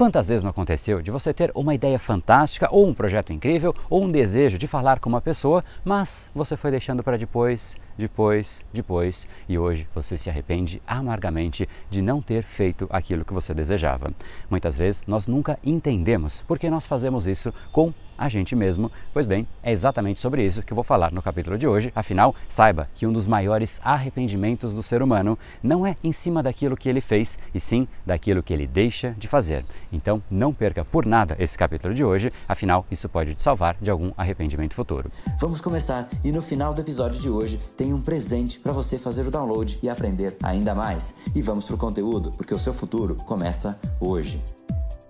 Quantas vezes não aconteceu de você ter uma ideia fantástica, ou um projeto incrível, ou um desejo de falar com uma pessoa, mas você foi deixando para depois, depois, depois, e hoje você se arrepende amargamente de não ter feito aquilo que você desejava. Muitas vezes nós nunca entendemos porque nós fazemos isso com a gente mesmo. Pois bem, é exatamente sobre isso que eu vou falar no capítulo de hoje. Afinal, saiba que um dos maiores arrependimentos do ser humano não é em cima daquilo que ele fez, e sim daquilo que ele deixa de fazer. Então, não perca por nada esse capítulo de hoje, afinal, isso pode te salvar de algum arrependimento futuro. Vamos começar e no final do episódio de hoje tem um presente para você fazer o download e aprender ainda mais. E vamos pro conteúdo, porque o seu futuro começa hoje.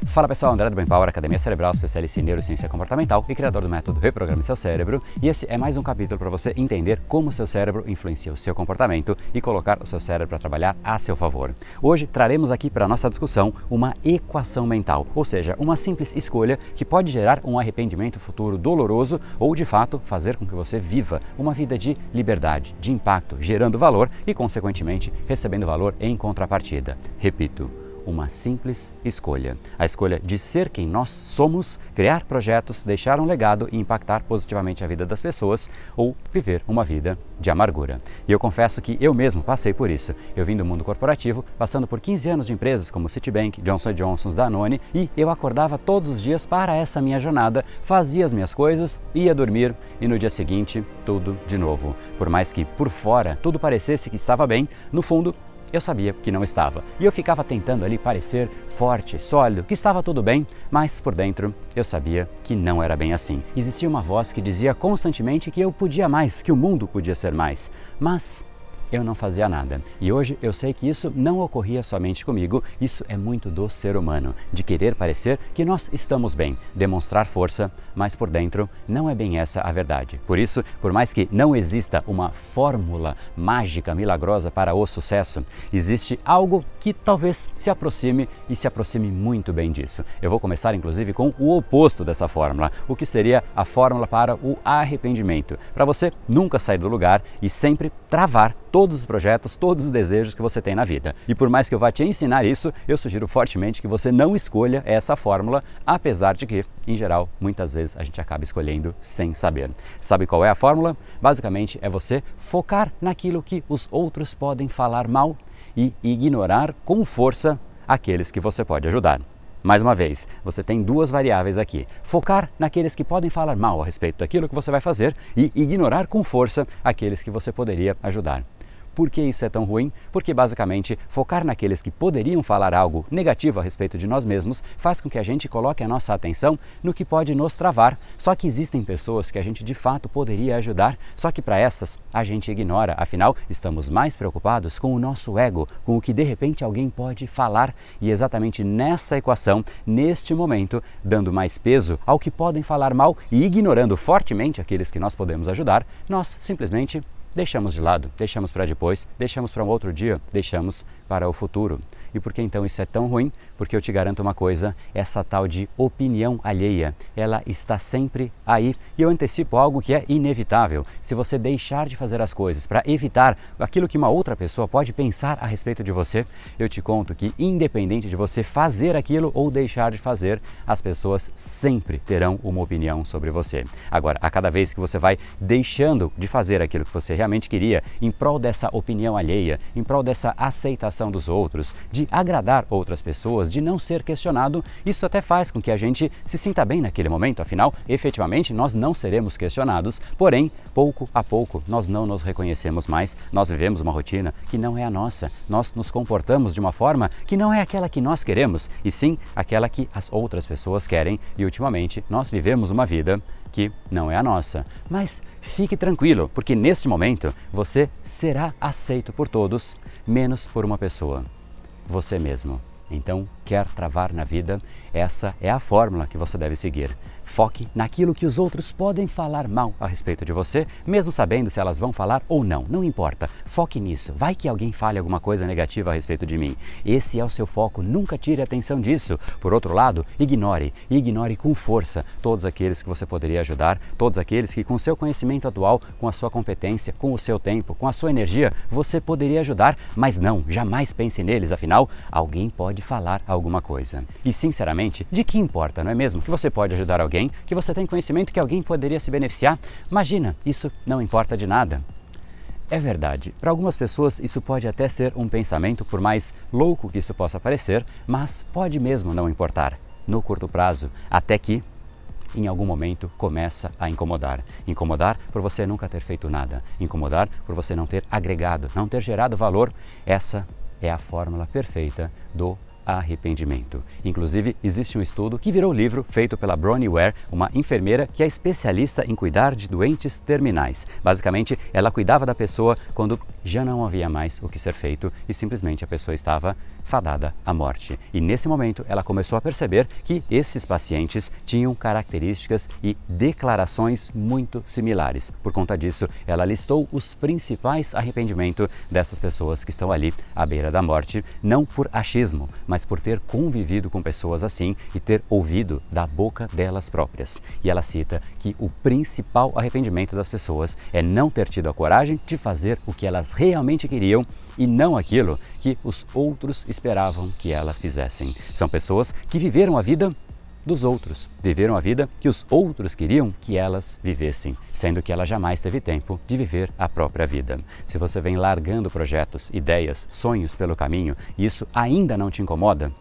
Fala pessoal, André do Brain Power, Academia Cerebral, especialista em neurociência comportamental e criador do método Reprograme Seu Cérebro. E esse é mais um capítulo para você entender como o seu cérebro influencia o seu comportamento e colocar o seu cérebro para trabalhar a seu favor. Hoje traremos aqui para nossa discussão uma equação mental, ou seja, uma simples escolha que pode gerar um arrependimento futuro doloroso ou de fato fazer com que você viva uma vida de liberdade, de impacto, gerando valor e, consequentemente, recebendo valor em contrapartida. Repito uma simples escolha. A escolha de ser quem nós somos, criar projetos, deixar um legado e impactar positivamente a vida das pessoas ou viver uma vida de amargura. E eu confesso que eu mesmo passei por isso. Eu vim do mundo corporativo, passando por 15 anos de empresas como Citibank, Johnson Johnson, Danone e eu acordava todos os dias para essa minha jornada, fazia as minhas coisas, ia dormir e no dia seguinte tudo de novo. Por mais que por fora tudo parecesse que estava bem, no fundo eu sabia que não estava. E eu ficava tentando ali parecer forte, sólido, que estava tudo bem, mas por dentro eu sabia que não era bem assim. Existia uma voz que dizia constantemente que eu podia mais, que o mundo podia ser mais. Mas eu não fazia nada. E hoje eu sei que isso não ocorria somente comigo, isso é muito do ser humano, de querer parecer que nós estamos bem, demonstrar força, mas por dentro não é bem essa a verdade. Por isso, por mais que não exista uma fórmula mágica, milagrosa para o sucesso, existe algo que talvez se aproxime e se aproxime muito bem disso. Eu vou começar inclusive com o oposto dessa fórmula, o que seria a fórmula para o arrependimento, para você nunca sair do lugar e sempre travar todos os projetos, todos os desejos que você tem na vida. E por mais que eu vá te ensinar isso, eu sugiro fortemente que você não escolha essa fórmula, apesar de que, em geral, muitas vezes a gente acaba escolhendo sem saber. Sabe qual é a fórmula? Basicamente é você focar naquilo que os outros podem falar mal e ignorar com força aqueles que você pode ajudar. Mais uma vez, você tem duas variáveis aqui: focar naqueles que podem falar mal a respeito daquilo que você vai fazer e ignorar com força aqueles que você poderia ajudar. Por que isso é tão ruim? Porque basicamente focar naqueles que poderiam falar algo negativo a respeito de nós mesmos faz com que a gente coloque a nossa atenção no que pode nos travar. Só que existem pessoas que a gente de fato poderia ajudar, só que para essas a gente ignora. Afinal, estamos mais preocupados com o nosso ego, com o que de repente alguém pode falar e exatamente nessa equação, neste momento, dando mais peso ao que podem falar mal e ignorando fortemente aqueles que nós podemos ajudar, nós simplesmente deixamos de lado, deixamos para depois, deixamos para um outro dia, deixamos para o futuro. E por que então isso é tão ruim? Porque eu te garanto uma coisa: essa tal de opinião alheia, ela está sempre aí. E eu antecipo algo que é inevitável. Se você deixar de fazer as coisas para evitar aquilo que uma outra pessoa pode pensar a respeito de você, eu te conto que, independente de você fazer aquilo ou deixar de fazer, as pessoas sempre terão uma opinião sobre você. Agora, a cada vez que você vai deixando de fazer aquilo que você realmente queria, em prol dessa opinião alheia, em prol dessa aceitação dos outros, de agradar outras pessoas, de não ser questionado, isso até faz com que a gente se sinta bem naquele momento, afinal, efetivamente, nós não seremos questionados, porém, pouco a pouco, nós não nos reconhecemos mais, nós vivemos uma rotina que não é a nossa, nós nos comportamos de uma forma que não é aquela que nós queremos, e sim aquela que as outras pessoas querem, e ultimamente nós vivemos uma vida que não é a nossa. Mas fique tranquilo, porque neste momento você será aceito por todos, menos por uma pessoa: você mesmo. Então, quer travar na vida, essa é a fórmula que você deve seguir. Foque naquilo que os outros podem falar mal a respeito de você, mesmo sabendo se elas vão falar ou não, não importa. Foque nisso. Vai que alguém fale alguma coisa negativa a respeito de mim. Esse é o seu foco, nunca tire atenção disso. Por outro lado, ignore, ignore com força todos aqueles que você poderia ajudar, todos aqueles que com seu conhecimento atual, com a sua competência, com o seu tempo, com a sua energia, você poderia ajudar, mas não, jamais pense neles, afinal, alguém pode falar alguma coisa. E sinceramente, de que importa, não é mesmo? Que você pode ajudar alguém, que você tem conhecimento que alguém poderia se beneficiar. Imagina, isso não importa de nada. É verdade. Para algumas pessoas isso pode até ser um pensamento, por mais louco que isso possa parecer, mas pode mesmo não importar no curto prazo, até que em algum momento começa a incomodar. Incomodar por você nunca ter feito nada, incomodar por você não ter agregado, não ter gerado valor. Essa é a fórmula perfeita do arrependimento. Inclusive, existe um estudo que virou livro feito pela Bronnie Ware, uma enfermeira que é especialista em cuidar de doentes terminais. Basicamente, ela cuidava da pessoa quando já não havia mais o que ser feito e simplesmente a pessoa estava fadada à morte. E nesse momento, ela começou a perceber que esses pacientes tinham características e declarações muito similares. Por conta disso, ela listou os principais arrependimentos dessas pessoas que estão ali à beira da morte, não por achismo, mas por ter convivido com pessoas assim e ter ouvido da boca delas próprias. E ela cita que o principal arrependimento das pessoas é não ter tido a coragem de fazer o que elas realmente queriam e não aquilo que os outros esperavam que elas fizessem. São pessoas que viveram a vida dos outros, viveram a vida que os outros queriam que elas vivessem, sendo que ela jamais teve tempo de viver a própria vida. Se você vem largando projetos, ideias, sonhos pelo caminho e isso ainda não te incomoda,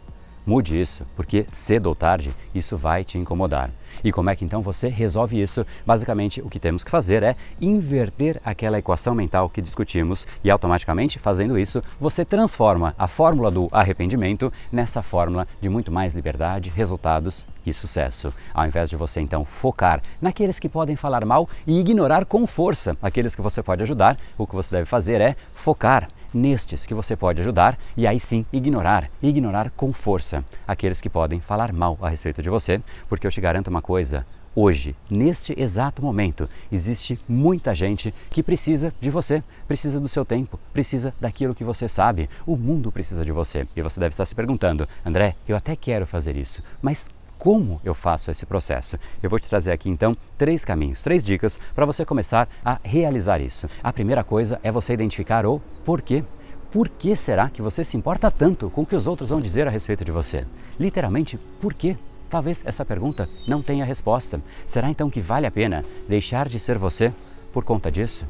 Mude isso, porque cedo ou tarde isso vai te incomodar. E como é que então você resolve isso? Basicamente, o que temos que fazer é inverter aquela equação mental que discutimos e automaticamente, fazendo isso, você transforma a fórmula do arrependimento nessa fórmula de muito mais liberdade, resultados e sucesso. Ao invés de você então focar naqueles que podem falar mal e ignorar com força aqueles que você pode ajudar, o que você deve fazer é focar nestes que você pode ajudar e aí sim ignorar, ignorar com força aqueles que podem falar mal a respeito de você, porque eu te garanto uma coisa, Hoje, neste exato momento, existe muita gente que precisa de você, precisa do seu tempo, precisa daquilo que você sabe. O mundo precisa de você. E você deve estar se perguntando: André, eu até quero fazer isso, mas como eu faço esse processo. Eu vou te trazer aqui então três caminhos, três dicas para você começar a realizar isso. A primeira coisa é você identificar o porquê. Por que será que você se importa tanto com o que os outros vão dizer a respeito de você? Literalmente, por quê? Talvez essa pergunta não tenha resposta. Será então que vale a pena deixar de ser você por conta disso?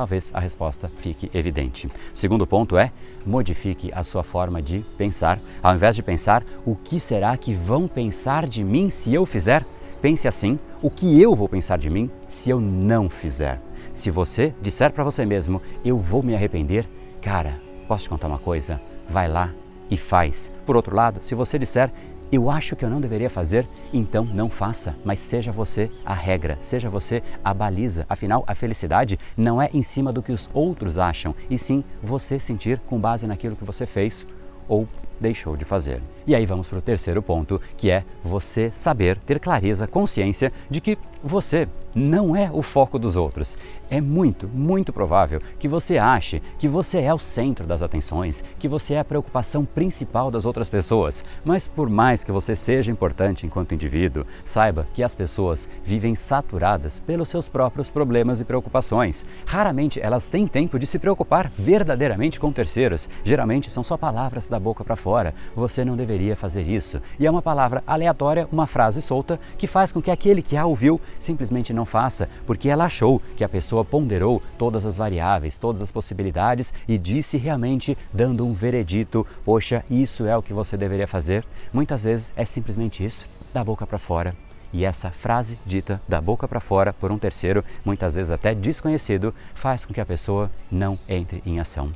Talvez a resposta fique evidente. Segundo ponto é modifique a sua forma de pensar. Ao invés de pensar o que será que vão pensar de mim se eu fizer, pense assim: o que eu vou pensar de mim se eu não fizer. Se você disser para você mesmo, eu vou me arrepender, cara, posso te contar uma coisa? Vai lá e faz. Por outro lado, se você disser, eu acho que eu não deveria fazer, então não faça, mas seja você a regra, seja você a baliza. Afinal, a felicidade não é em cima do que os outros acham, e sim você sentir com base naquilo que você fez ou deixou de fazer. E aí vamos para o terceiro ponto, que é você saber, ter clareza, consciência de que você não é o foco dos outros. É muito, muito provável que você ache que você é o centro das atenções, que você é a preocupação principal das outras pessoas. Mas por mais que você seja importante enquanto indivíduo, saiba que as pessoas vivem saturadas pelos seus próprios problemas e preocupações. Raramente elas têm tempo de se preocupar verdadeiramente com terceiros. Geralmente são só palavras da boca para fora. Você não deveria fazer isso. E é uma palavra aleatória, uma frase solta que faz com que aquele que a ouviu simplesmente não faça, porque ela achou que a pessoa ponderou todas as variáveis, todas as possibilidades e disse realmente dando um veredito: "Poxa, isso é o que você deveria fazer". Muitas vezes é simplesmente isso, da boca para fora. E essa frase dita da boca para fora por um terceiro, muitas vezes até desconhecido, faz com que a pessoa não entre em ação.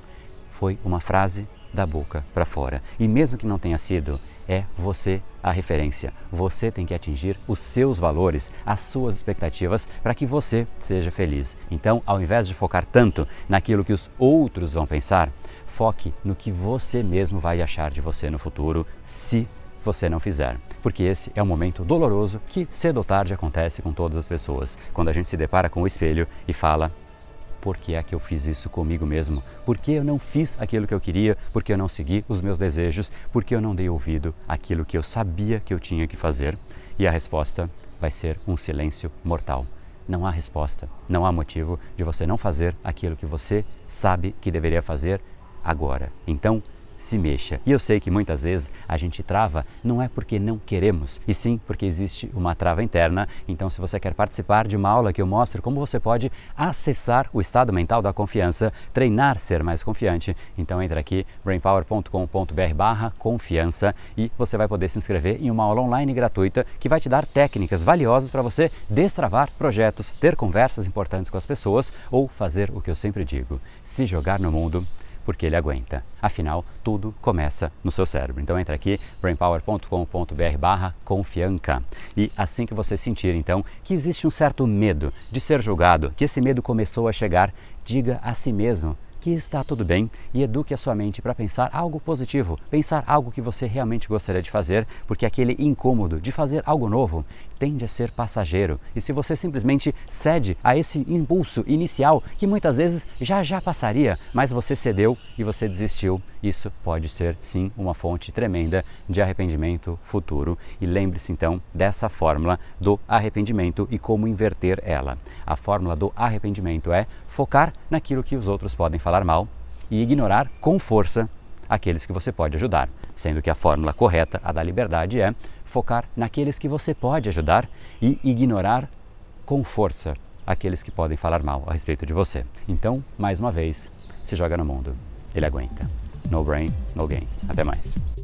Foi uma frase da boca para fora. E mesmo que não tenha sido, é você a referência. Você tem que atingir os seus valores, as suas expectativas para que você seja feliz. Então, ao invés de focar tanto naquilo que os outros vão pensar, foque no que você mesmo vai achar de você no futuro, se você não fizer. Porque esse é um momento doloroso que cedo ou tarde acontece com todas as pessoas. Quando a gente se depara com o espelho e fala: por que é que eu fiz isso comigo mesmo? Por que eu não fiz aquilo que eu queria? Por que eu não segui os meus desejos? Por que eu não dei ouvido àquilo que eu sabia que eu tinha que fazer? E a resposta vai ser um silêncio mortal. Não há resposta, não há motivo de você não fazer aquilo que você sabe que deveria fazer agora. Então, se mexa. E eu sei que muitas vezes a gente trava não é porque não queremos, e sim porque existe uma trava interna. Então, se você quer participar de uma aula que eu mostro como você pode acessar o estado mental da confiança, treinar ser mais confiante, então entra aqui brainpower.com.br/confiança e você vai poder se inscrever em uma aula online gratuita que vai te dar técnicas valiosas para você destravar projetos, ter conversas importantes com as pessoas ou fazer o que eu sempre digo: se jogar no mundo porque ele aguenta. Afinal, tudo começa no seu cérebro. Então entra aqui brainpower.com.br barra confianca. E assim que você sentir então que existe um certo medo de ser julgado, que esse medo começou a chegar, diga a si mesmo que está tudo bem e eduque a sua mente para pensar algo positivo, pensar algo que você realmente gostaria de fazer, porque aquele incômodo de fazer algo novo tende a ser passageiro. E se você simplesmente cede a esse impulso inicial, que muitas vezes já já passaria, mas você cedeu e você desistiu, isso pode ser sim uma fonte tremenda de arrependimento futuro. E lembre-se então dessa fórmula do arrependimento e como inverter ela. A fórmula do arrependimento é focar naquilo que os outros podem falar mal e ignorar com força aqueles que você pode ajudar, sendo que a fórmula correta, a da liberdade, é focar naqueles que você pode ajudar e ignorar com força aqueles que podem falar mal a respeito de você. Então, mais uma vez, se joga no mundo. Ele aguenta. No brain, no gain. Até mais.